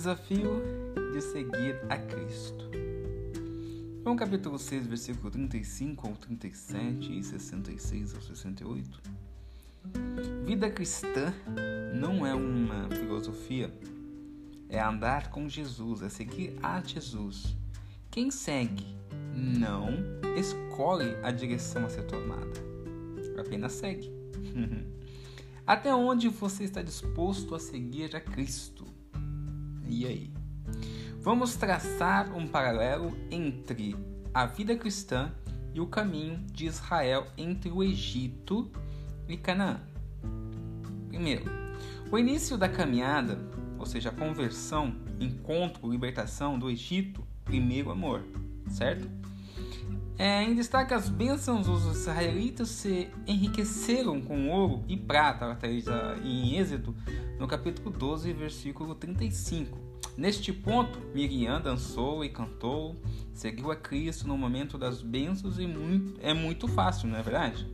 desafio de seguir a Cristo. João capítulo 6, versículo 35 ao 37 e 66 ao 68. Vida cristã não é uma filosofia, é andar com Jesus, é seguir a Jesus. Quem segue não escolhe a direção a ser tomada, apenas segue. Até onde você está disposto a seguir a Cristo? Aí? Vamos traçar um paralelo entre a vida cristã e o caminho de Israel entre o Egito e Canaã. Primeiro, o início da caminhada, ou seja, a conversão, encontro, libertação do Egito, primeiro amor, certo? É, em destaque, as bênçãos dos israelitas se enriqueceram com ouro e prata, em Êxodo, no capítulo 12, versículo 35. Neste ponto, Miriam dançou e cantou, seguiu a Cristo no momento das bênçãos e muito, é muito fácil, não é verdade?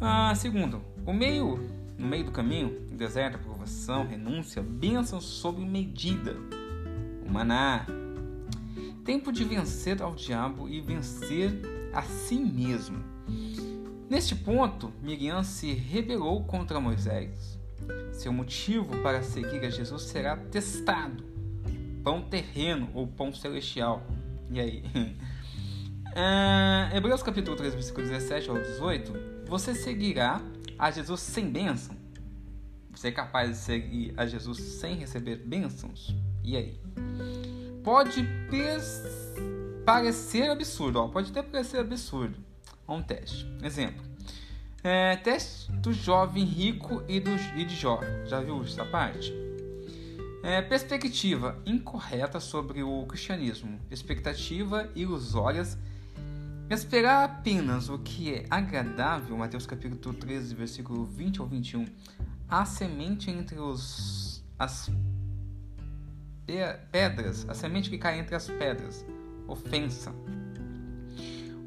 Ah, segundo, o meio, no meio do caminho, deserto, aprovação, renúncia, bênçãos sob medida, o maná, tempo de vencer ao diabo e vencer a si mesmo. Neste ponto, Miriam se rebelou contra Moisés. Seu motivo para seguir a Jesus será testado: pão terreno ou pão celestial. E aí? Uh, Hebreus capítulo 3, versículo 17 ao 18. Você seguirá a Jesus sem bênção? Você é capaz de seguir a Jesus sem receber bênçãos? E aí? pode parecer absurdo, ó, pode até parecer absurdo. Um teste. Exemplo. É, teste do jovem rico e, do, e de Jó. Já viu essa parte? É, perspectiva incorreta sobre o cristianismo. Expectativa ilusórias. Esperar apenas o que é agradável. Mateus capítulo 13, versículo 20 ao 21. A semente entre os, as pedras, a semente que cai entre as pedras, ofensa.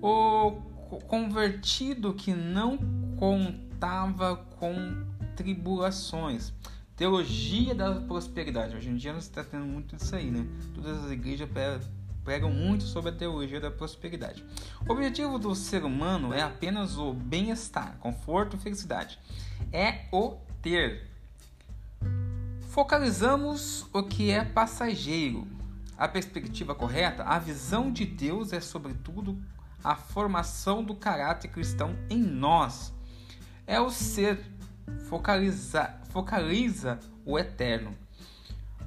O convertido que não contava com tribulações. Teologia da prosperidade. Hoje em dia nós está tendo muito disso aí, né? Todas as igrejas pregam muito sobre a teologia da prosperidade. O objetivo do ser humano é apenas o bem-estar, conforto e felicidade. É o ter. Focalizamos o que é passageiro. A perspectiva correta, a visão de Deus é, sobretudo, a formação do caráter cristão em nós. É o ser, focaliza, focaliza o eterno.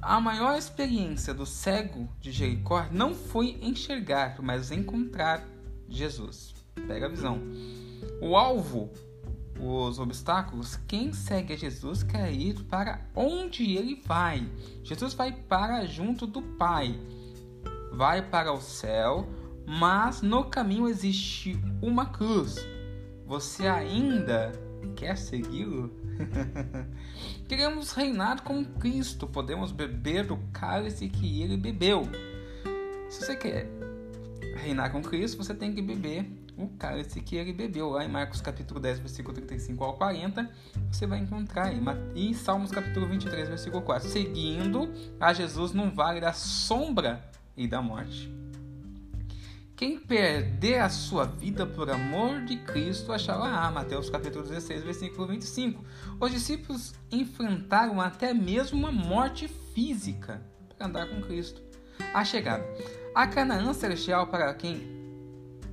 A maior experiência do cego de Jericó não foi enxergar, mas encontrar Jesus. Pega a visão. O alvo os obstáculos, quem segue a Jesus quer ir para onde ele vai. Jesus vai para junto do Pai, vai para o céu, mas no caminho existe uma cruz. Você ainda quer segui-lo? Queremos reinar com Cristo, podemos beber do cálice que ele bebeu. Se você quer reinar com Cristo, você tem que beber o cálice que ele bebeu. Lá em Marcos capítulo 10, versículo 35 ao 40, você vai encontrar aí. E Salmos capítulo 23, versículo 4. Seguindo a Jesus no vale da sombra e da morte. Quem perder a sua vida por amor de Cristo achará. Ah, Mateus capítulo 16, versículo 25. Os discípulos enfrentaram até mesmo uma morte física para andar com Cristo. A chegada. A Canaã celestial para quem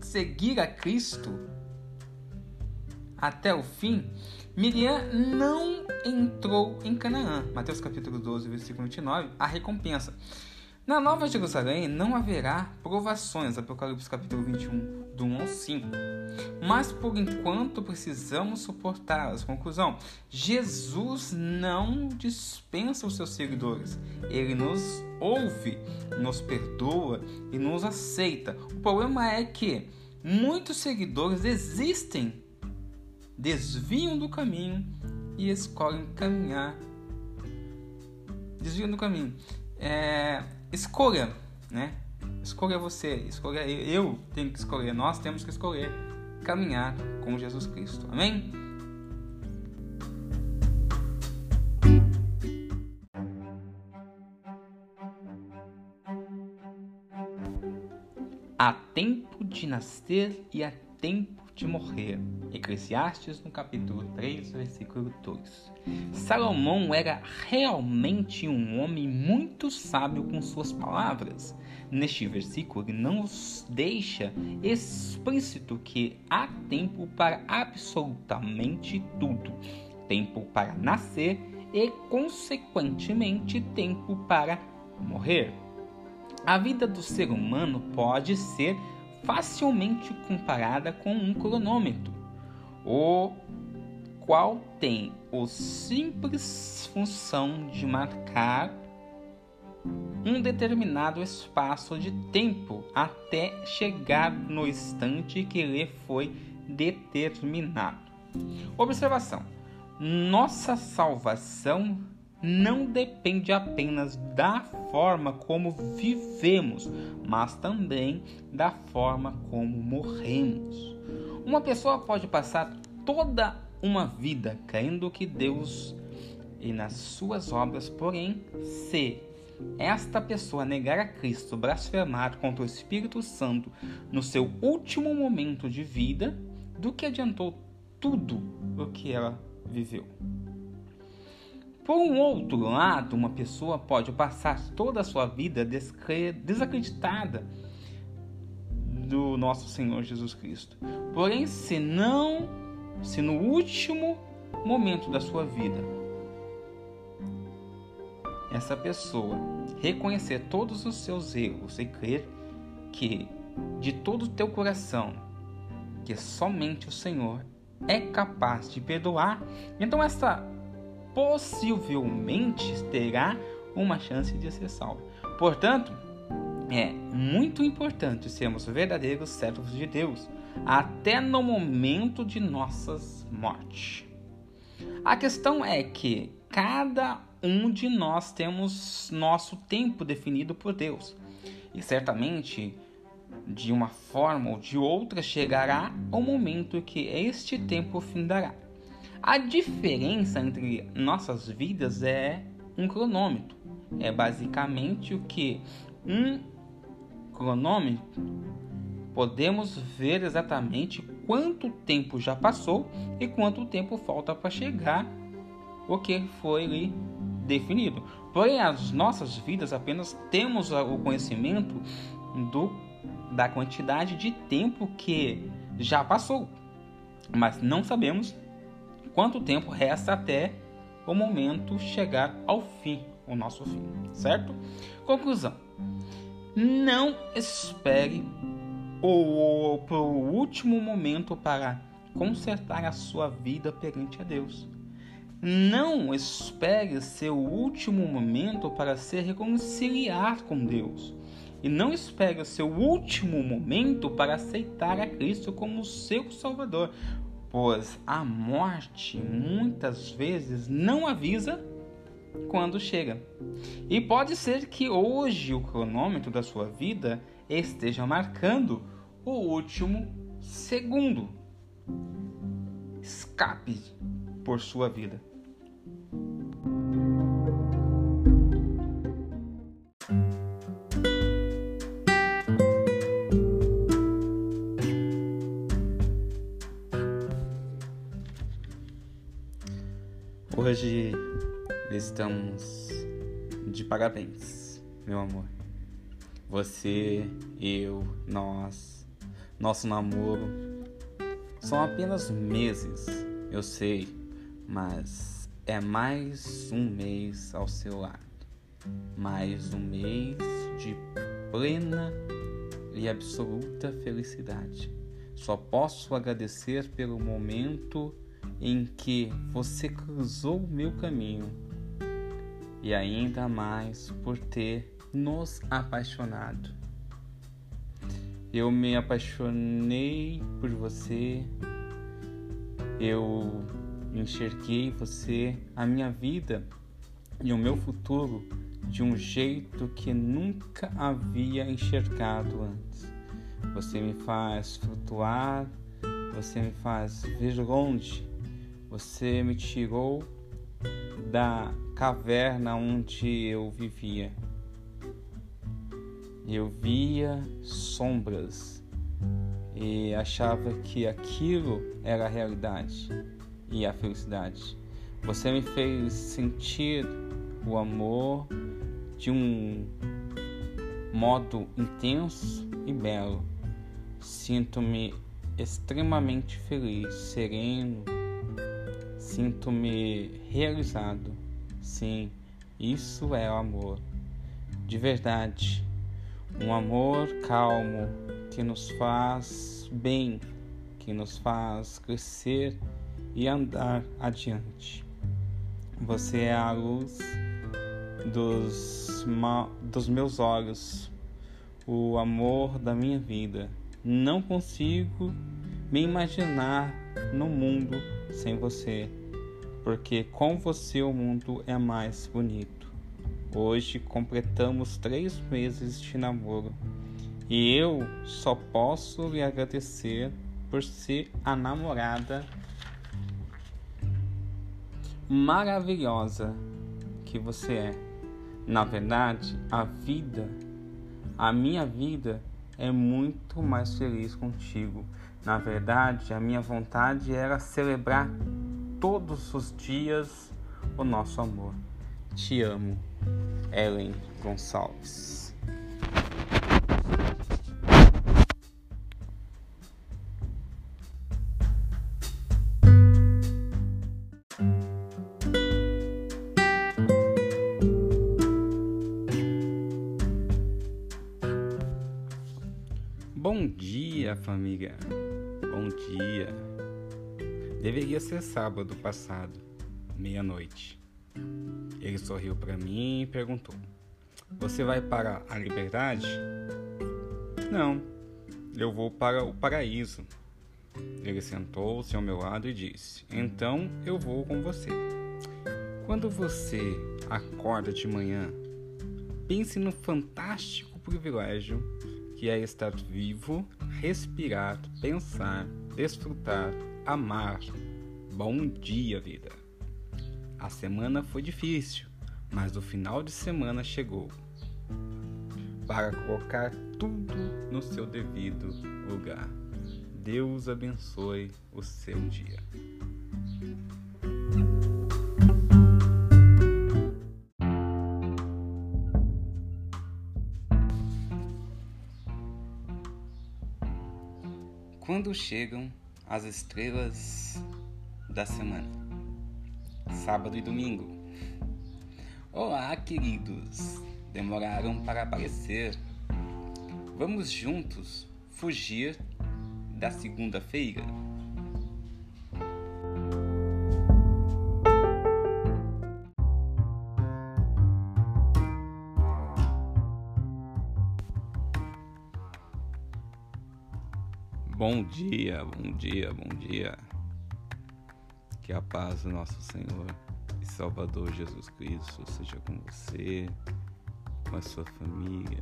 seguir a Cristo até o fim, Miriam não entrou em Canaã. Mateus capítulo 12, versículo 29, a recompensa. Na Nova Jerusalém não haverá provações, Apocalipse capítulo 21, do 1 ao 5. Mas por enquanto precisamos suportá-las. Conclusão: Jesus não dispensa os seus seguidores. Ele nos ouve, nos perdoa e nos aceita. O problema é que muitos seguidores existem, desviam do caminho e escolhem caminhar. Desviam do caminho é, escolha, né? Escolha você, escolha eu, eu tenho que escolher, nós temos que escolher caminhar com Jesus Cristo. Amém? Há tempo de nascer e há tempo de morrer. Eclesiastes, no capítulo 3, versículo 2. Salomão era realmente um homem muito sábio com suas palavras. Neste versículo, ele não deixa explícito que há tempo para absolutamente tudo: tempo para nascer e, consequentemente, tempo para morrer. A vida do ser humano pode ser facilmente comparada com um cronômetro, o qual tem a simples função de marcar um determinado espaço de tempo até chegar no instante que lhe foi determinado. Observação: nossa salvação não depende apenas da forma como vivemos, mas também da forma como morremos. Uma pessoa pode passar toda uma vida crendo que Deus e nas suas obras, porém, se esta pessoa negar a Cristo, blasfemar contra o Espírito Santo no seu último momento de vida, do que adiantou tudo o que ela viveu. Por um outro lado, uma pessoa pode passar toda a sua vida desacreditada do nosso Senhor Jesus Cristo. Porém, se não, se no último momento da sua vida, essa pessoa reconhecer todos os seus erros e crer que de todo o teu coração que somente o Senhor é capaz de perdoar, então essa possivelmente terá uma chance de ser salvo. Portanto, é muito importante sermos verdadeiros servos de Deus até no momento de nossas mortes. A questão é que cada um de nós temos nosso tempo definido por Deus. E certamente, de uma forma ou de outra, chegará o momento que este tempo findará. A diferença entre nossas vidas é um cronômetro. É basicamente o que um cronômetro podemos ver exatamente quanto tempo já passou e quanto tempo falta para chegar o que foi definido. Porém, as nossas vidas apenas temos o conhecimento do, da quantidade de tempo que já passou, mas não sabemos quanto tempo resta até o momento chegar ao fim, o nosso fim, certo? Conclusão: não espere o, o, último momento para consertar a sua vida perante a Deus. Não espere seu último momento para se reconciliar com Deus. E não espere seu último momento para aceitar a Cristo como seu Salvador, pois a morte muitas vezes não avisa quando chega. E pode ser que hoje o cronômetro da sua vida esteja marcando o último segundo. Escape por sua vida. Hoje estamos de parabéns, meu amor. Você, eu, nós, nosso namoro são apenas meses, eu sei, mas é mais um mês ao seu lado. Mais um mês de plena e absoluta felicidade. Só posso agradecer pelo momento em que você cruzou o meu caminho e ainda mais por ter nos apaixonado. Eu me apaixonei por você, eu enxerguei você, a minha vida e o meu futuro de um jeito que nunca havia enxergado antes. Você me faz flutuar, você me faz ver longe você me tirou da caverna onde eu vivia. eu via sombras e achava que aquilo era a realidade e a felicidade. Você me fez sentir o amor de um modo intenso e belo. Sinto-me extremamente feliz, sereno, sinto-me realizado. Sim, isso é o amor. De verdade, um amor calmo que nos faz bem, que nos faz crescer e andar adiante. Você é a luz dos, dos meus olhos, o amor da minha vida. Não consigo me imaginar no mundo sem você, porque com você o mundo é mais bonito. Hoje completamos três meses de namoro e eu só posso lhe agradecer por ser a namorada maravilhosa que você é. Na verdade, a vida, a minha vida é muito mais feliz contigo. Na verdade, a minha vontade era celebrar todos os dias o nosso amor. Te amo, Ellen Gonçalves. Bom dia, família. Deveria ser sábado passado, meia-noite. Ele sorriu para mim e perguntou: Você vai para a liberdade? Não, eu vou para o paraíso. Ele sentou-se ao meu lado e disse: Então eu vou com você. Quando você acorda de manhã, pense no fantástico privilégio que é estar vivo, respirar, pensar, desfrutar, amar. Bom dia, vida! A semana foi difícil, mas o final de semana chegou para colocar tudo no seu devido lugar. Deus abençoe o seu dia. Quando chegam as estrelas da semana? Sábado e domingo. Olá, queridos! Demoraram para aparecer. Vamos juntos fugir da segunda-feira? Bom dia, bom dia, bom dia. Que a paz do nosso Senhor e Salvador Jesus Cristo seja com você, com a sua família.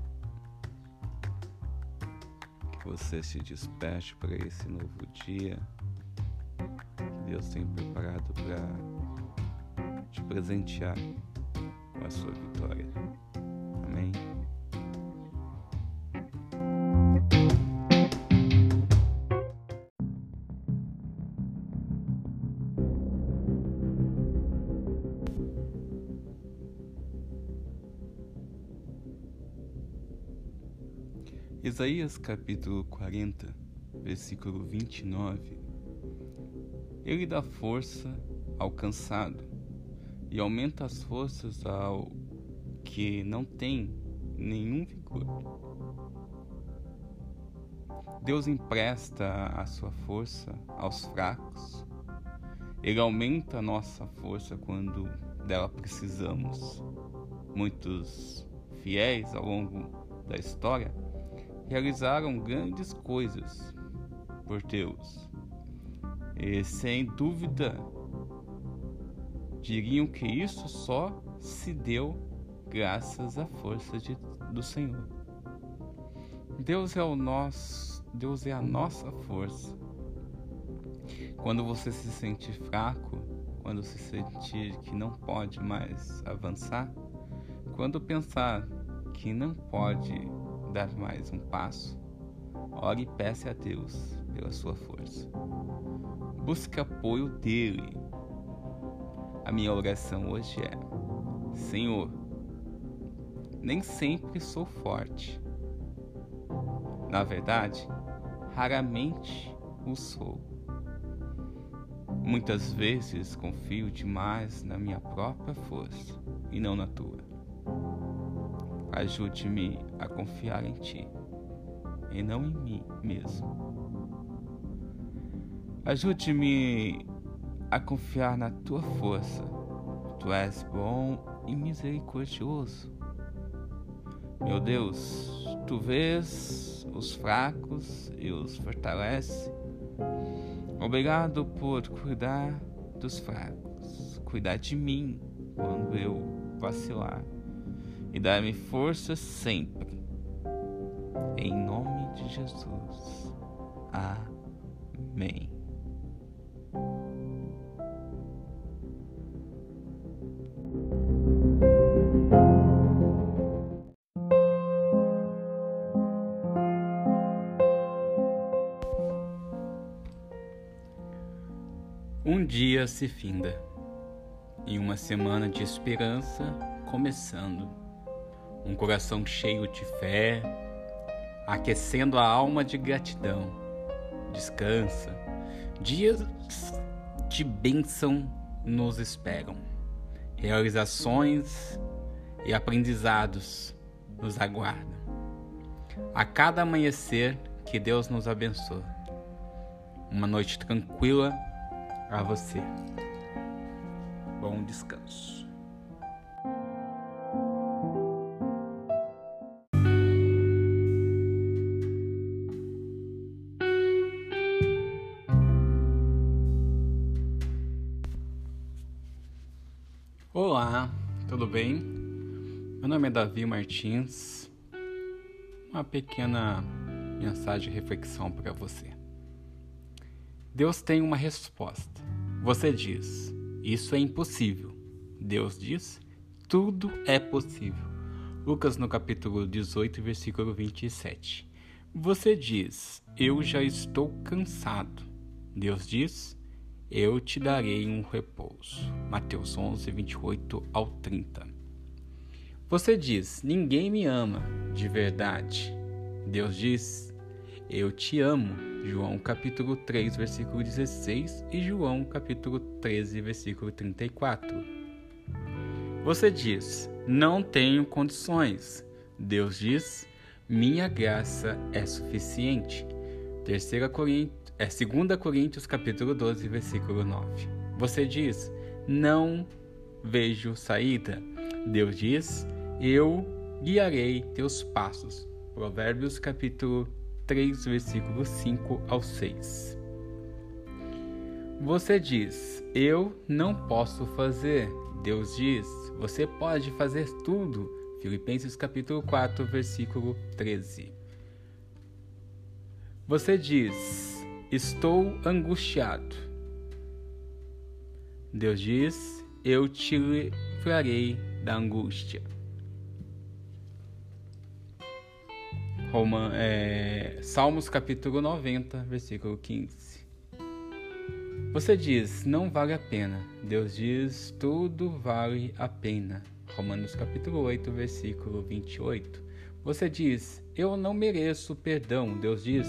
Que você se desperte para esse novo dia que Deus tem preparado para te presentear com a sua vitória. Isaías capítulo 40, versículo 29. Ele dá força ao cansado e aumenta as forças ao que não tem nenhum vigor. Deus empresta a sua força aos fracos. Ele aumenta a nossa força quando dela precisamos. Muitos fiéis ao longo da história realizaram grandes coisas por Deus. E sem dúvida diriam que isso só se deu graças à força de, do Senhor. Deus é o nosso, Deus é a nossa força. Quando você se sentir fraco, quando se sentir que não pode mais avançar, quando pensar que não pode dar mais um passo, ore e peça a Deus pela sua força. Busque apoio dele. A minha oração hoje é: Senhor, nem sempre sou forte. Na verdade, raramente o sou. Muitas vezes confio demais na minha própria força e não na tua. Ajude-me a confiar em ti e não em mim mesmo. Ajude-me a confiar na tua força. Tu és bom e misericordioso. Meu Deus, tu vês os fracos e os fortalece. Obrigado por cuidar dos fracos, cuidar de mim quando eu vacilar e dar-me força sempre. Em nome de Jesus. Amém. Um dia se finda e uma semana de esperança começando um coração cheio de fé, aquecendo a alma de gratidão. Descansa. Dias de bênção nos esperam. Realizações e aprendizados nos aguardam. A cada amanhecer, que Deus nos abençoe. Uma noite tranquila a você. Bom descanso. Nome é Davi Martins. Uma pequena mensagem de reflexão para você. Deus tem uma resposta. Você diz: Isso é impossível. Deus diz: Tudo é possível. Lucas no capítulo 18, versículo 27. Você diz: Eu já estou cansado. Deus diz: eu te darei um repouso. Mateus 11, 28 ao 30. Você diz: Ninguém me ama de verdade. Deus diz: Eu te amo. João capítulo 3, versículo 16 e João capítulo 13, versículo 34. Você diz: Não tenho condições. Deus diz: Minha graça é suficiente. 3 Coríntios é 2 Coríntios capítulo 12, versículo 9. Você diz: "Não vejo saída". Deus diz: "Eu guiarei teus passos". Provérbios capítulo 3, versículo 5 ao 6. Você diz: "Eu não posso fazer". Deus diz: "Você pode fazer tudo". Filipenses capítulo 4, versículo 13. Você diz: Estou angustiado. Deus diz: Eu te livrarei da angústia. Roma, é, Salmos capítulo 90, versículo 15. Você diz, não vale a pena. Deus diz, tudo vale a pena. Romanos capítulo 8, versículo 28. Você diz, eu não mereço perdão. Deus diz,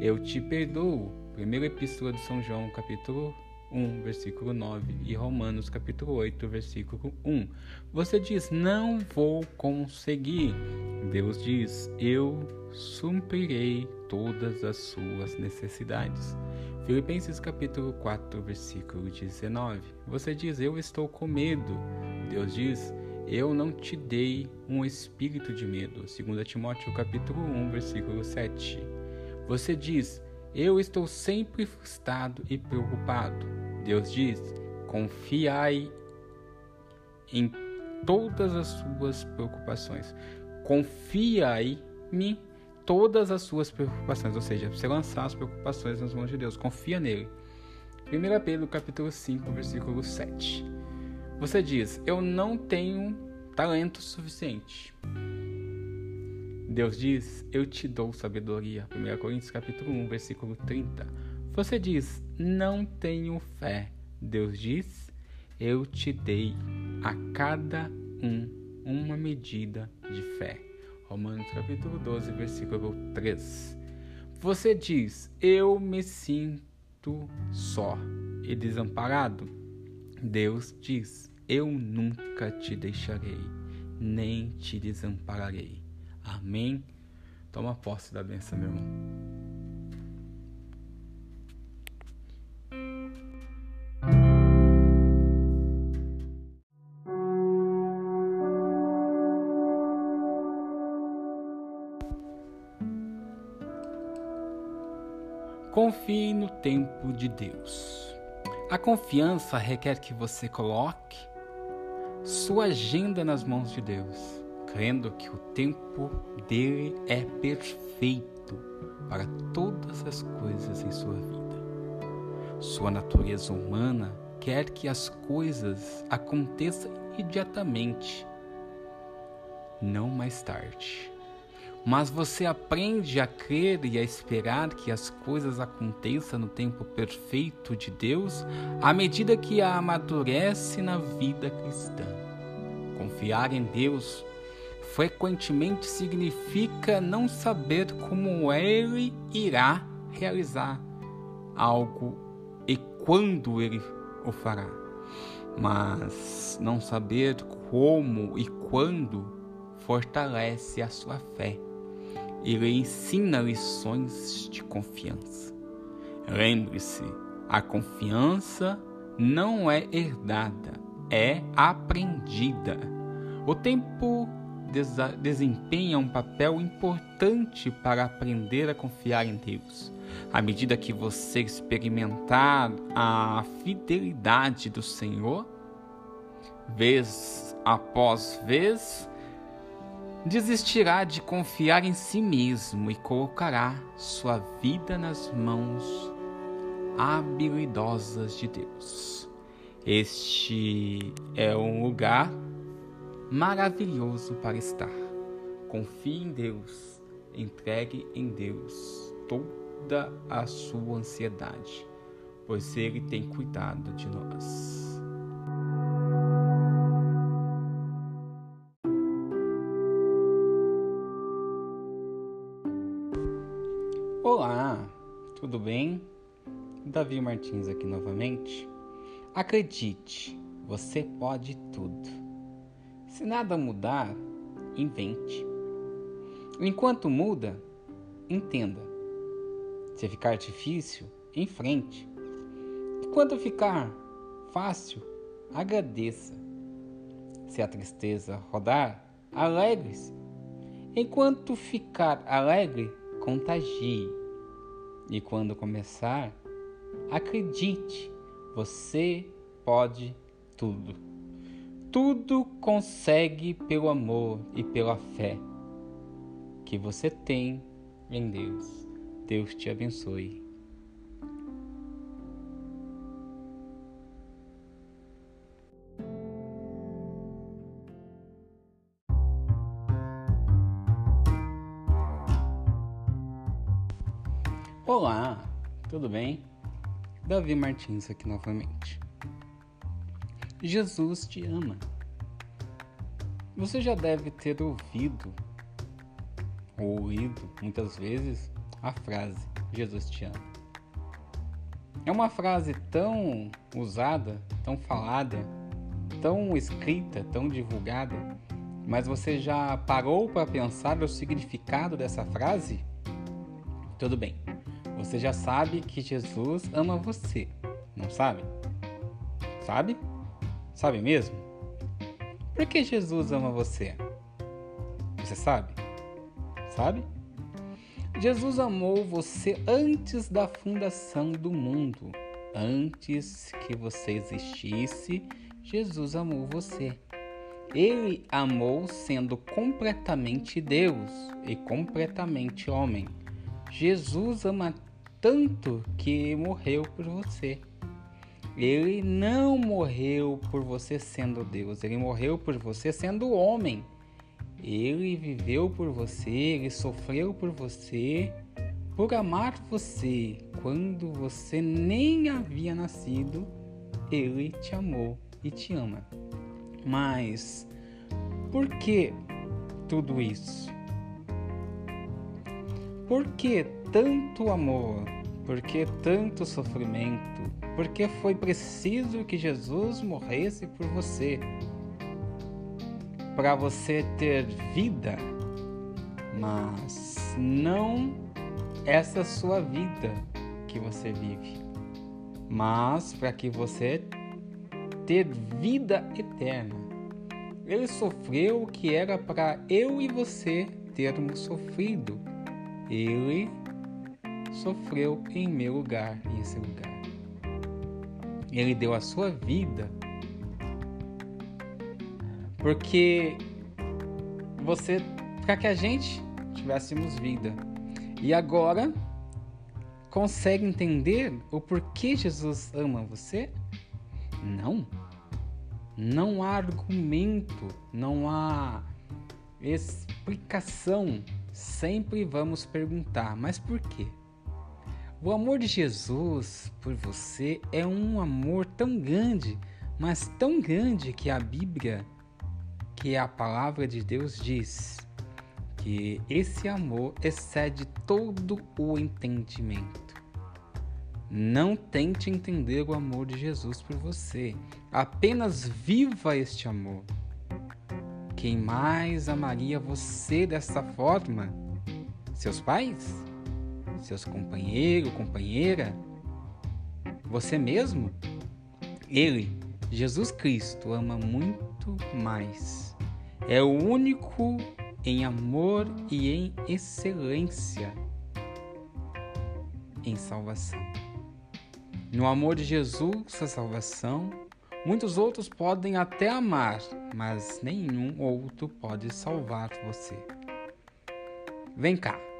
eu te perdoo. Primeira Epístola de São João, capítulo 1, versículo 9 e Romanos, capítulo 8, versículo 1. Você diz: "Não vou conseguir". Deus diz: "Eu suprirei todas as suas necessidades". Filipenses capítulo 4, versículo 19. Você diz: "Eu estou com medo". Deus diz: eu não te dei um espírito de medo. 2 Timóteo capítulo 1, versículo 7. Você diz: Eu estou sempre frustrado e preocupado. Deus diz: Confiai em todas as suas preocupações. Confiai-me todas as suas preocupações, ou seja, você lançar as preocupações nas mãos de Deus. Confia nele. 1 Pedro capítulo 5, versículo 7. Você diz: Eu não tenho talento suficiente. Deus diz: Eu te dou sabedoria. 1 Coríntios capítulo 1, versículo 30. Você diz: Não tenho fé. Deus diz: Eu te dei a cada um uma medida de fé. Romanos capítulo 12, versículo 3. Você diz: Eu me sinto só e desamparado. Deus diz: Eu nunca te deixarei, nem te desampararei. Amém? Toma posse da benção, meu irmão. Confie no tempo de Deus. A confiança requer que você coloque sua agenda nas mãos de Deus, crendo que o tempo dele é perfeito para todas as coisas em sua vida. Sua natureza humana quer que as coisas aconteçam imediatamente, não mais tarde mas você aprende a crer e a esperar que as coisas aconteçam no tempo perfeito de Deus à medida que a amadurece na vida cristã. Confiar em Deus frequentemente significa não saber como Ele irá realizar algo e quando Ele o fará, mas não saber como e quando fortalece a sua fé ele ensina lições de confiança. Lembre-se, a confiança não é herdada, é aprendida. O tempo desempenha um papel importante para aprender a confiar em Deus. À medida que você experimentar a fidelidade do Senhor, vez após vez, desistirá de confiar em si mesmo e colocará sua vida nas mãos habilidosas de Deus. Este é um lugar maravilhoso para estar. Confie em Deus, entregue em Deus toda a sua ansiedade, pois Ele tem cuidado de nós. Olá, tudo bem? Davi Martins aqui novamente. Acredite, você pode tudo. Se nada mudar, invente. Enquanto muda, entenda. Se ficar difícil, enfrente. Enquanto ficar fácil, agradeça. Se a tristeza rodar, alegre-se. Enquanto ficar alegre, contagie. E quando começar, acredite, você pode tudo. Tudo consegue pelo amor e pela fé que você tem em Deus. Deus te abençoe. Olá, tudo bem? Davi Martins aqui novamente. Jesus te ama. Você já deve ter ouvido ou ouvido muitas vezes a frase Jesus te ama. É uma frase tão usada, tão falada, tão escrita, tão divulgada, mas você já parou para pensar o significado dessa frase? Tudo bem. Você já sabe que Jesus ama você, não sabe? Sabe? Sabe mesmo? Por que Jesus ama você? Você sabe? Sabe? Jesus amou você antes da fundação do mundo. Antes que você existisse, Jesus amou você. Ele amou sendo completamente Deus e completamente homem. Jesus ama tanto que morreu por você. Ele não morreu por você sendo Deus, ele morreu por você sendo homem. Ele viveu por você, ele sofreu por você, por amar você. Quando você nem havia nascido, ele te amou e te ama. Mas por que tudo isso? Por que tanto amor? Por que tanto sofrimento? Por que foi preciso que Jesus morresse por você? Para você ter vida, mas não essa sua vida que você vive, mas para que você ter vida eterna. Ele sofreu o que era para eu e você termos sofrido. Ele sofreu em meu lugar, em esse lugar. Ele deu a sua vida porque você para que a gente tivéssemos vida. E agora consegue entender o porquê Jesus ama você? Não. Não há argumento, não há explicação. Sempre vamos perguntar, mas por quê? O amor de Jesus por você é um amor tão grande, mas tão grande que a Bíblia, que é a palavra de Deus, diz que esse amor excede todo o entendimento. Não tente entender o amor de Jesus por você. Apenas viva este amor. Quem mais amaria você dessa forma? Seus pais? Seus companheiros, companheira? Você mesmo? Ele, Jesus Cristo, ama muito mais. É o único em amor e em excelência em salvação. No amor de Jesus, a salvação, muitos outros podem até amar, mas nenhum outro pode salvar você. Vem cá.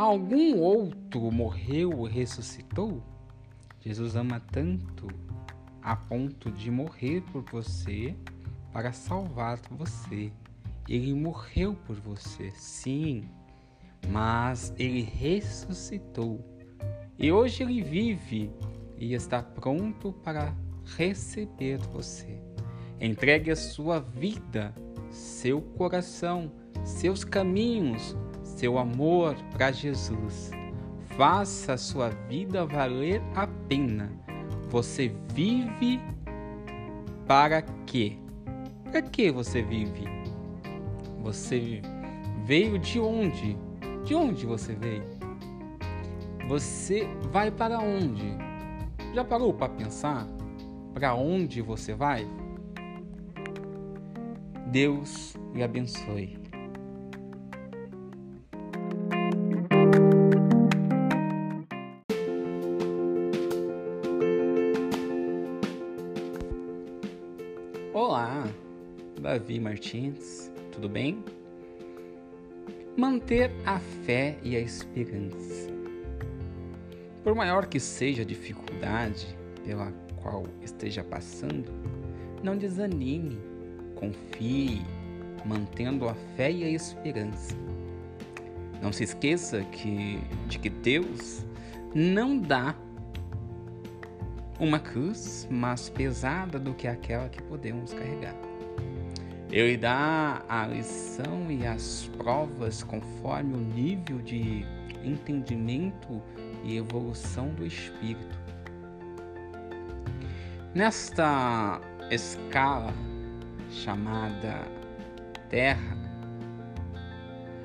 Algum outro morreu ou ressuscitou? Jesus ama tanto a ponto de morrer por você para salvar você. Ele morreu por você, sim, mas ele ressuscitou e hoje ele vive e está pronto para receber você. Entregue a sua vida, seu coração, seus caminhos, seu amor para Jesus. Faça a sua vida valer a pena. Você vive para quê? Para que você vive? Você veio de onde? De onde você veio? Você vai para onde? Já parou para pensar para onde você vai? Deus lhe abençoe. Davi Martins, tudo bem? Manter a fé e a esperança. Por maior que seja a dificuldade pela qual esteja passando, não desanime, confie, mantendo a fé e a esperança. Não se esqueça que, de que Deus não dá uma cruz mais pesada do que aquela que podemos carregar. Ele dá a lição e as provas conforme o nível de entendimento e evolução do espírito. Nesta escala chamada Terra,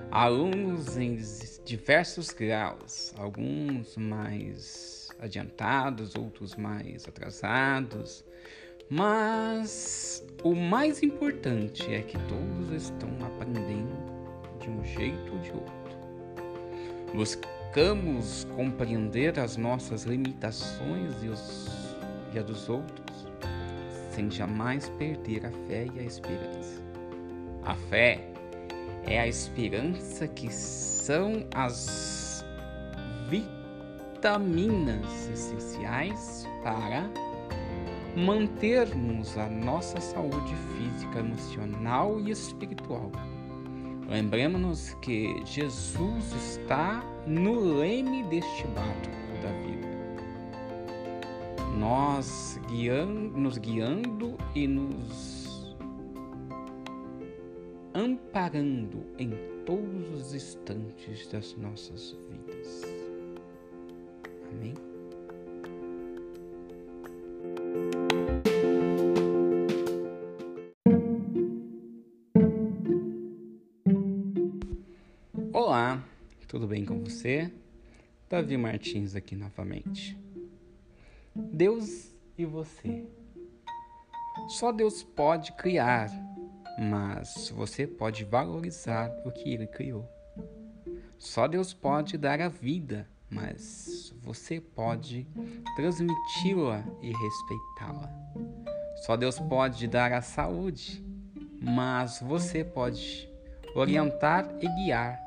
alunos em diversos graus, alguns mais adiantados, outros mais atrasados, mas o mais importante é que todos estão aprendendo de um jeito ou de outro buscamos compreender as nossas limitações e, os, e a dos outros, sem jamais perder a fé e a esperança. A fé é a esperança que são as vitaminas essenciais para mantermos a nossa saúde física, emocional e espiritual. Lembremos-nos que Jesus está no leme deste barco da vida. Nós guiando, nos guiando e nos amparando em todos os instantes das nossas vidas. Amém? Olá, tudo bem com você? Davi Martins aqui novamente. Deus e você. Só Deus pode criar, mas você pode valorizar o que Ele criou. Só Deus pode dar a vida, mas você pode transmiti-la e respeitá-la. Só Deus pode dar a saúde, mas você pode orientar e guiar.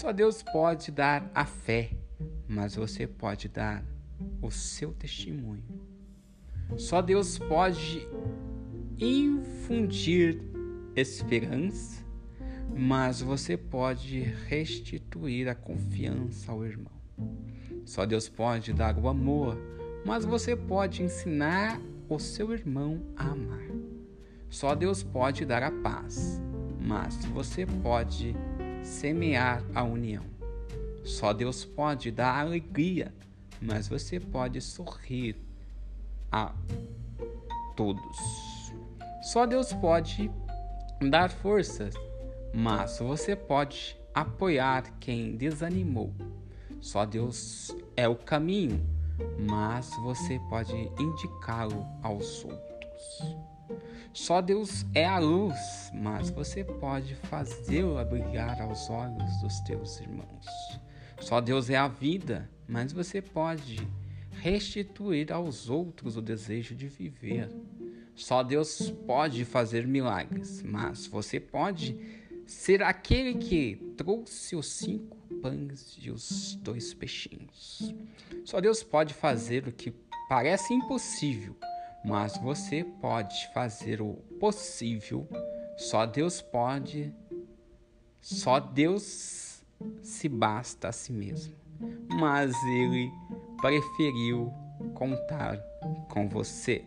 Só Deus pode dar a fé, mas você pode dar o seu testemunho. Só Deus pode infundir esperança, mas você pode restituir a confiança ao irmão. Só Deus pode dar o amor, mas você pode ensinar o seu irmão a amar. Só Deus pode dar a paz, mas você pode semear a união. Só Deus pode dar alegria, mas você pode sorrir a todos. Só Deus pode dar forças, mas você pode apoiar quem desanimou. Só Deus é o caminho, mas você pode indicá-lo aos outros. Só Deus é a luz, mas você pode fazê-la brilhar aos olhos dos teus irmãos. Só Deus é a vida, mas você pode restituir aos outros o desejo de viver. Só Deus pode fazer milagres, mas você pode ser aquele que trouxe os cinco pães e os dois peixinhos. Só Deus pode fazer o que parece impossível, mas você pode fazer o possível. Só Deus pode, só Deus se basta a si mesmo. Mas ele preferiu contar com você.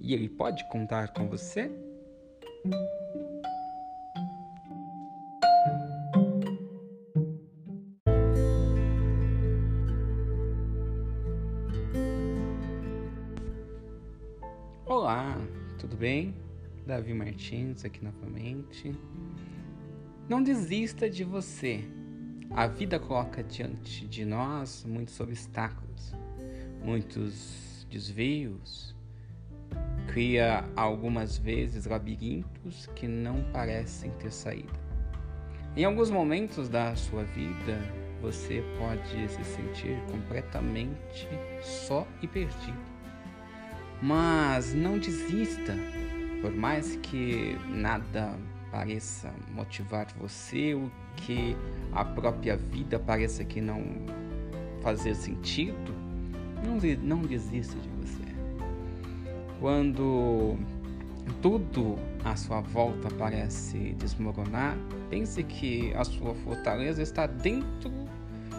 E ele pode contar com você? Bem? Davi Martins aqui novamente. Não desista de você. A vida coloca diante de nós muitos obstáculos, muitos desvios, cria algumas vezes labirintos que não parecem ter saída. Em alguns momentos da sua vida, você pode se sentir completamente só e perdido. Mas não desista, por mais que nada pareça motivar você, o que a própria vida pareça que não fazer sentido, não, não desista de você. Quando tudo à sua volta parece desmoronar, pense que a sua fortaleza está dentro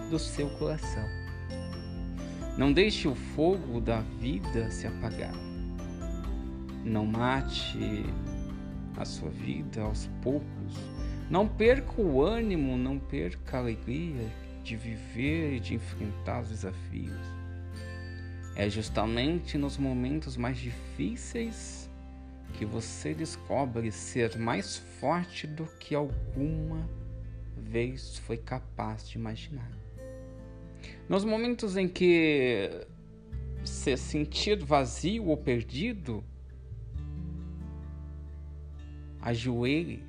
do seu coração. Não deixe o fogo da vida se apagar. Não mate a sua vida aos poucos. Não perca o ânimo, não perca a alegria de viver e de enfrentar os desafios. É justamente nos momentos mais difíceis que você descobre ser mais forte do que alguma vez foi capaz de imaginar. Nos momentos em que se sentir vazio ou perdido, ajoelhe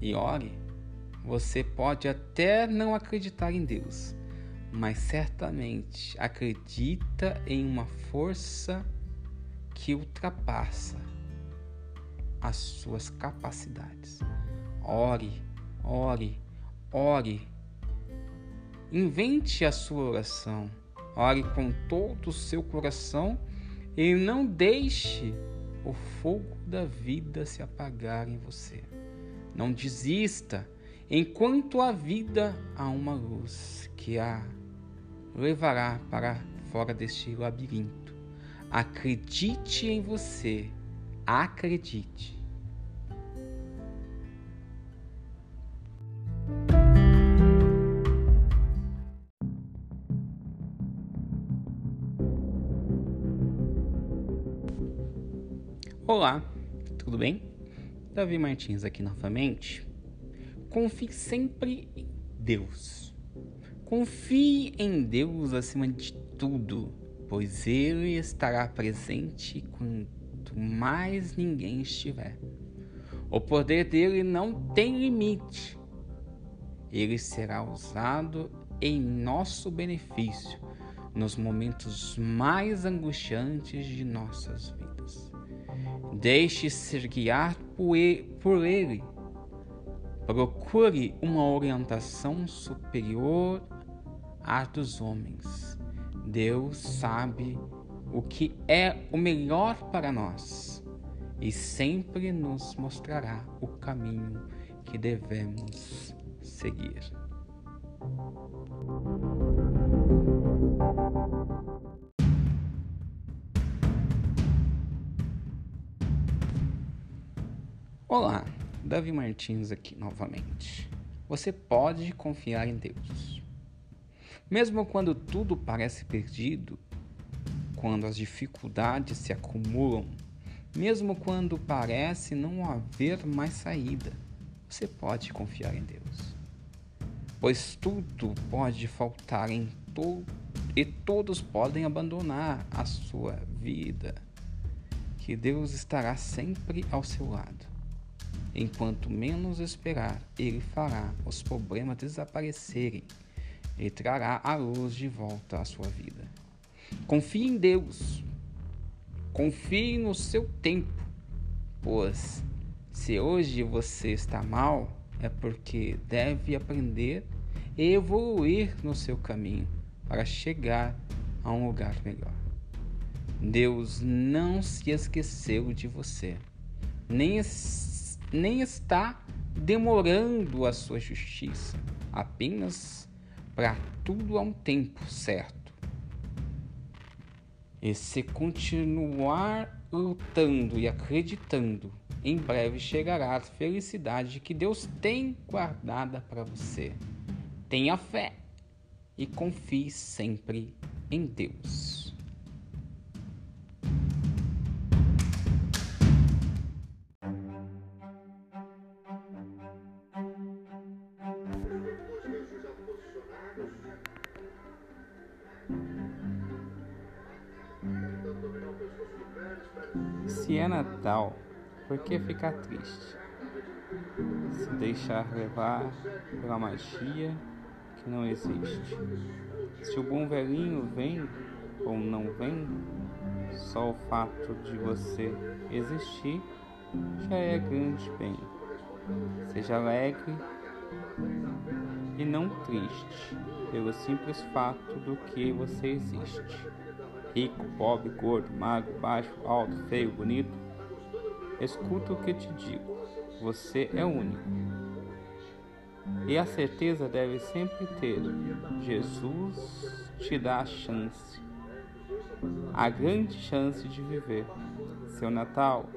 e ore. Você pode até não acreditar em Deus, mas certamente acredita em uma força que ultrapassa as suas capacidades. Ore, ore, ore. Invente a sua oração. Ore com todo o seu coração e não deixe o fogo da vida se apagar em você. Não desista enquanto a vida há uma luz que a levará para fora deste labirinto. Acredite em você. Acredite. Olá, tudo bem? Davi Martins aqui novamente. Confie sempre em Deus. Confie em Deus acima de tudo, pois Ele estará presente quanto mais ninguém estiver. O poder dele não tem limite. Ele será usado em nosso benefício nos momentos mais angustiantes de nossas vidas. Deixe ser guiado por ele. Procure uma orientação superior à dos homens. Deus sabe o que é o melhor para nós e sempre nos mostrará o caminho que devemos seguir. Olá, Davi Martins aqui novamente. Você pode confiar em Deus. Mesmo quando tudo parece perdido, quando as dificuldades se acumulam, mesmo quando parece não haver mais saída, você pode confiar em Deus. Pois tudo pode faltar em to e todos podem abandonar a sua vida, que Deus estará sempre ao seu lado. Enquanto menos esperar, ele fará os problemas desaparecerem e trará a luz de volta à sua vida. Confie em Deus. Confie no seu tempo, pois se hoje você está mal, é porque deve aprender e evoluir no seu caminho para chegar a um lugar melhor. Deus não se esqueceu de você, nem nem está demorando a sua justiça, apenas para tudo a um tempo certo. E se continuar lutando e acreditando, em breve chegará a felicidade que Deus tem guardada para você. Tenha fé e confie sempre em Deus. Se é Natal, por que ficar triste? Se deixar levar pela magia que não existe. Se o bom velhinho vem ou não vem, só o fato de você existir já é grande bem. Seja alegre e não triste pelo simples fato do que você existe rico, pobre, gordo, magro, baixo, alto, feio, bonito. Escuta o que te digo: você é único. E a certeza deve sempre ter: Jesus te dá a chance, a grande chance de viver. Seu Natal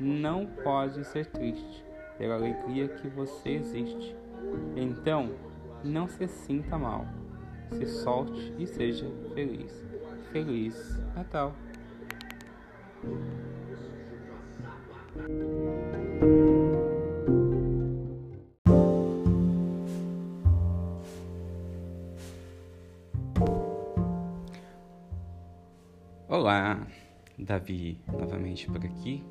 não pode ser triste pela alegria que você existe. Então, não se sinta mal, se solte e seja feliz. Feliz Natal. Olá, Davi novamente por aqui.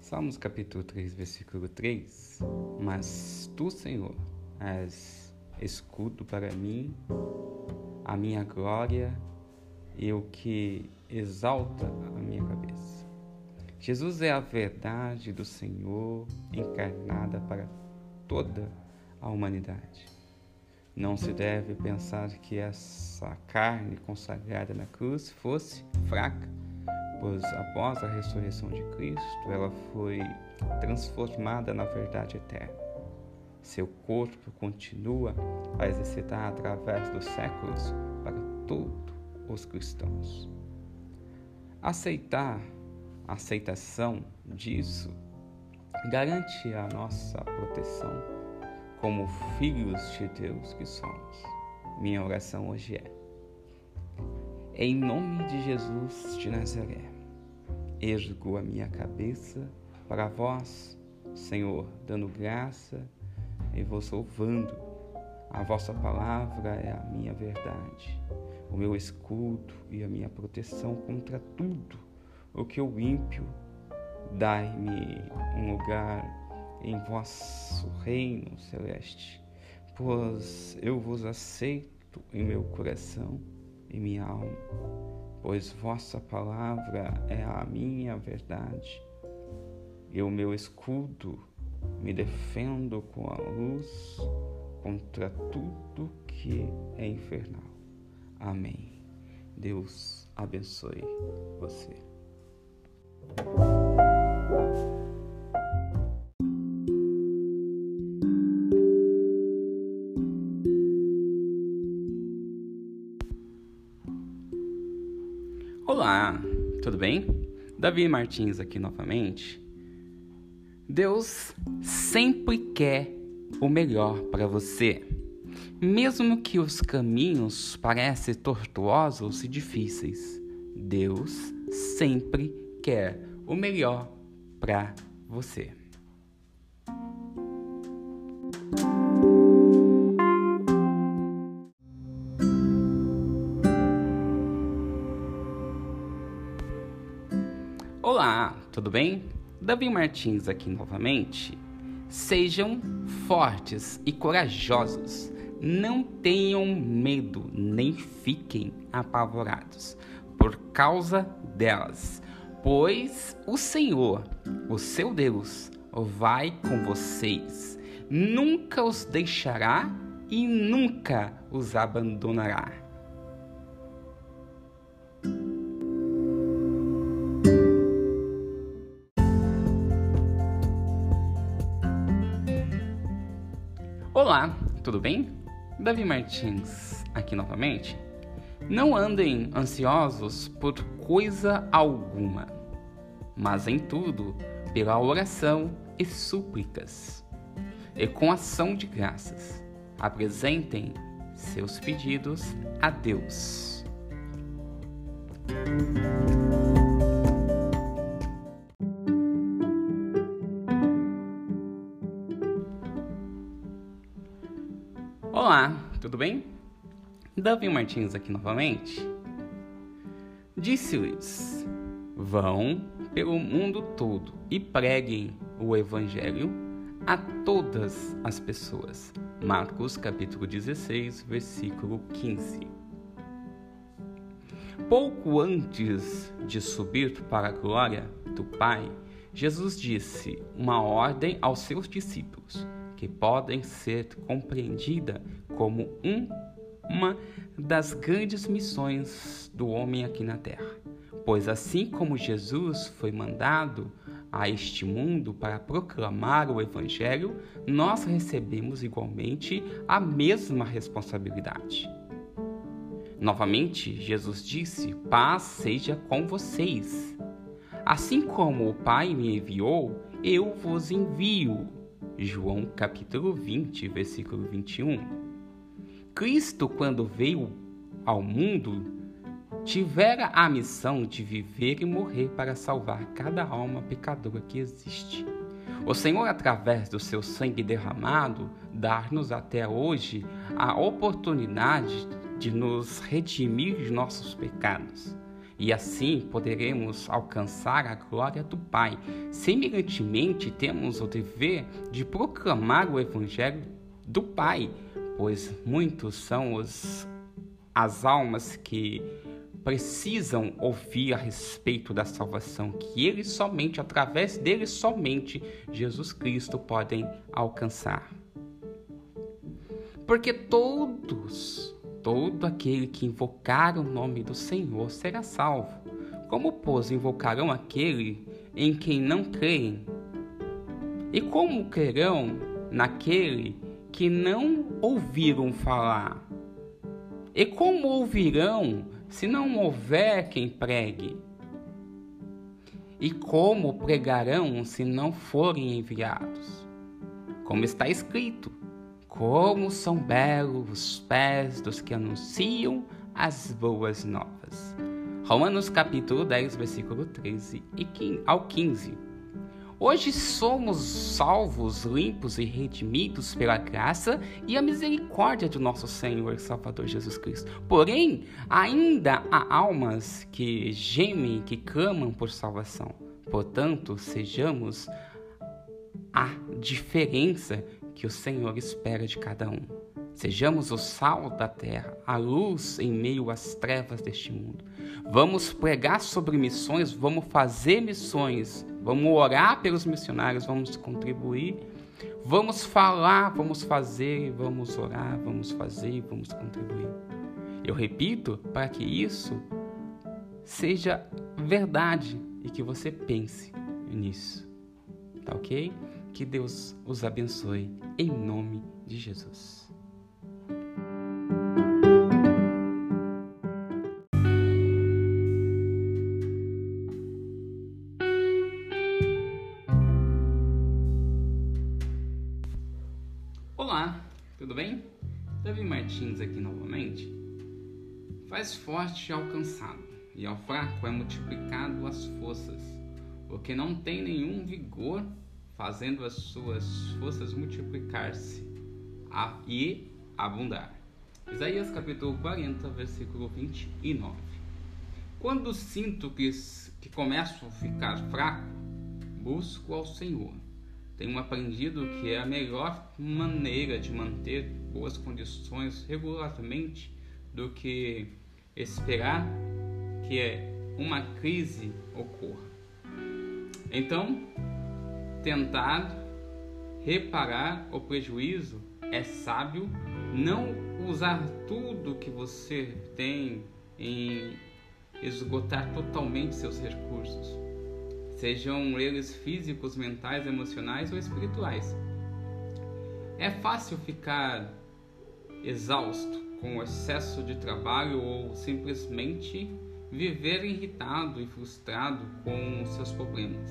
Salmos capítulo 3, versículo 3. Mas tu, Senhor, és escudo para mim, a minha glória e o que exalta a minha cabeça. Jesus é a verdade do Senhor encarnada para toda a humanidade. Não se deve pensar que essa carne consagrada na cruz fosse fraca, pois após a ressurreição de Cristo, ela foi transformada na verdade eterna. Seu corpo continua a exercitar através dos séculos para todos os cristãos. Aceitar, a aceitação disso garante a nossa proteção como filhos de Deus que somos. Minha oração hoje é: em nome de Jesus de Nazaré, ergo a minha cabeça para vós, Senhor, dando graça e vos louvando. A vossa palavra é a minha verdade, o meu escudo e a minha proteção contra tudo o que o ímpio Dai-me um lugar em vosso reino celeste, pois eu vos aceito em meu coração e minha alma, pois vossa palavra é a minha verdade e o meu escudo me defendo com a luz contra tudo que é infernal. Amém. Deus abençoe você. Olá, tudo bem? Davi Martins aqui novamente. Deus sempre quer o melhor para você, mesmo que os caminhos parecem tortuosos e difíceis. Deus sempre quer o melhor para você. Olá, tudo bem? Davi Martins aqui novamente. Sejam fortes e corajosos. Não tenham medo, nem fiquem apavorados por causa delas, pois o Senhor, o seu Deus, vai com vocês. Nunca os deixará e nunca os abandonará. Olá, tudo bem? Davi Martins aqui novamente. Não andem ansiosos por coisa alguma, mas em tudo, pela oração e súplicas, e com ação de graças, apresentem seus pedidos a Deus. Tudo bem? Davi Martins aqui novamente. Disse-lhes: Vão pelo mundo todo e preguem o evangelho a todas as pessoas. Marcos capítulo 16, versículo 15. Pouco antes de subir para a glória do Pai, Jesus disse uma ordem aos seus discípulos que podem ser compreendida como um, uma das grandes missões do homem aqui na terra. Pois assim como Jesus foi mandado a este mundo para proclamar o Evangelho, nós recebemos igualmente a mesma responsabilidade. Novamente, Jesus disse: Paz seja com vocês. Assim como o Pai me enviou, eu vos envio. João capítulo 20, versículo 21. Cristo, quando veio ao mundo, tivera a missão de viver e morrer para salvar cada alma pecadora que existe. O Senhor, através do seu sangue derramado, dar-nos até hoje a oportunidade de nos redimir de nossos pecados e assim poderemos alcançar a glória do Pai. Semelhantemente, temos o dever de proclamar o Evangelho do Pai, pois muitos são os, as almas que precisam ouvir a respeito da salvação que eles somente, através deles somente, Jesus Cristo podem alcançar. Porque todos Todo aquele que invocar o nome do Senhor será salvo. Como, pois, invocarão aquele em quem não creem? E como crerão naquele que não ouviram falar? E como ouvirão se não houver quem pregue? E como pregarão se não forem enviados? Como está escrito: Como são belos os pés dos que anunciam as boas novas. Romanos capítulo 10, versículo 13 ao 15. Hoje somos salvos, limpos e redimidos pela graça e a misericórdia de nosso Senhor e Salvador Jesus Cristo. Porém, ainda há almas que gemem, que clamam por salvação. Portanto, sejamos a diferença que o Senhor espera de cada um. Sejamos o sal da terra, a luz em meio às trevas deste mundo. Vamos pregar sobre missões, vamos fazer missões, vamos orar pelos missionários, vamos contribuir, vamos falar, vamos fazer, vamos orar, vamos fazer, vamos contribuir. Eu repito para que isso seja verdade e que você pense nisso. Tá ok? Que Deus os abençoe em nome de Jesus. Faz forte ao cansado, e ao fraco é multiplicado as forças, porque não tem nenhum vigor, fazendo as suas forças multiplicar-se e abundar. Isaías capítulo 40, versículo 29. Quando sinto que, que começo a ficar fraco, busco ao Senhor tenho aprendido que é a melhor maneira de manter boas condições regularmente do que esperar que é uma crise ocorra. Então, tentar reparar o prejuízo é sábio não usar tudo que você tem em esgotar totalmente seus recursos sejam eles físicos, mentais, emocionais ou espirituais. É fácil ficar exausto com excesso de trabalho ou simplesmente viver irritado e frustrado com seus problemas,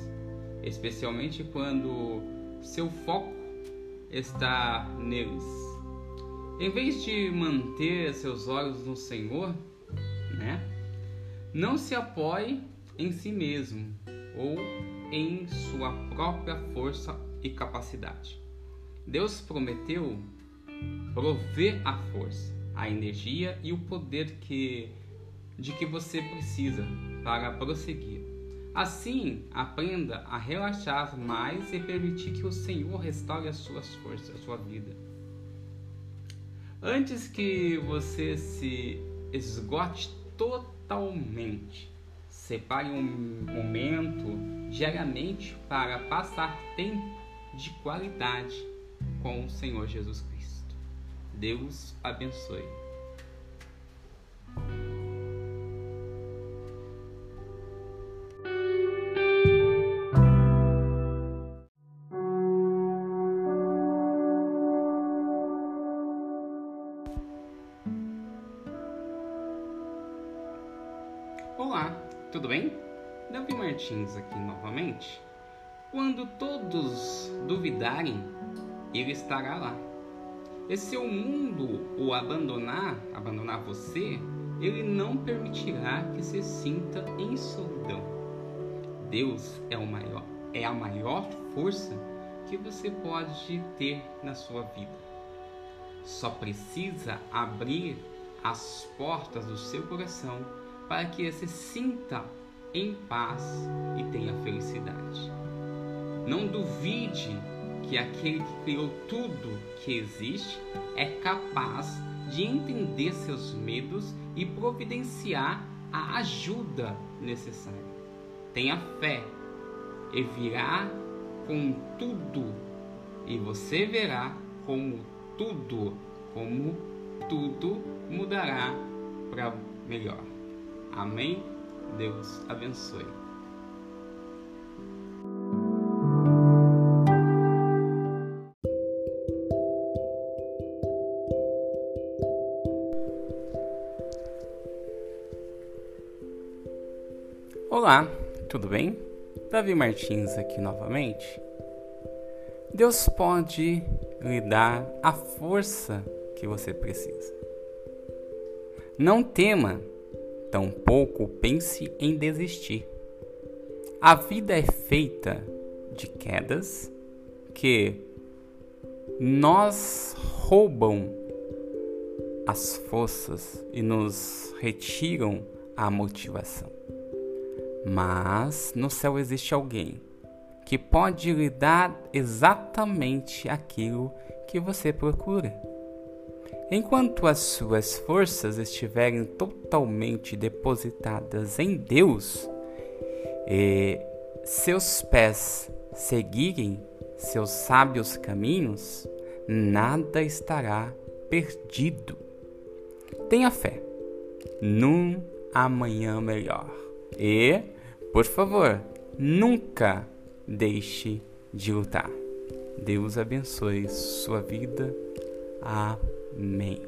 especialmente quando seu foco está neles. Em vez de manter seus olhos no Senhor, né? Não se apoie em si mesmo, ou em sua própria força e capacidade. Deus prometeu prover a força, a energia e o poder que de que você precisa para prosseguir. Assim, aprenda a relaxar mais e permitir que o Senhor restaure as suas forças, a sua vida. Antes que você se esgote totalmente, Separe um momento diariamente para passar tempo de qualidade com o Senhor Jesus Cristo. Deus abençoe. Olá, tudo bem? Davi Martins aqui novamente. Quando todos duvidarem, ele estará lá. E se o mundo o abandonar, abandonar você, ele não permitirá que se sinta em solidão. Deus é o maior, é a maior força que você pode ter na sua vida. Só precisa abrir as portas do seu coração para que você sinta em paz e tenha felicidade. Não duvide que aquele que criou tudo que existe é capaz de entender seus medos e providenciar a ajuda necessária. Tenha fé e virá com tudo, e você verá como tudo, como tudo mudará para melhor. Amém? Deus abençoe. Tudo bem? Davi Martins aqui novamente. Deus pode lhe dar a força que você precisa. Não tema, tampouco pense em desistir. A vida é feita de quedas que nós roubam as forças e nos retiram a motivação. Mas no céu existe alguém que pode lhe dar exatamente aquilo que você procura. Enquanto as suas forças estiverem totalmente depositadas em Deus e seus pés seguirem seus sábios caminhos, nada estará perdido. Tenha fé num amanhã melhor. E, por favor, nunca deixe de lutar. Deus abençoe sua vida. Amém.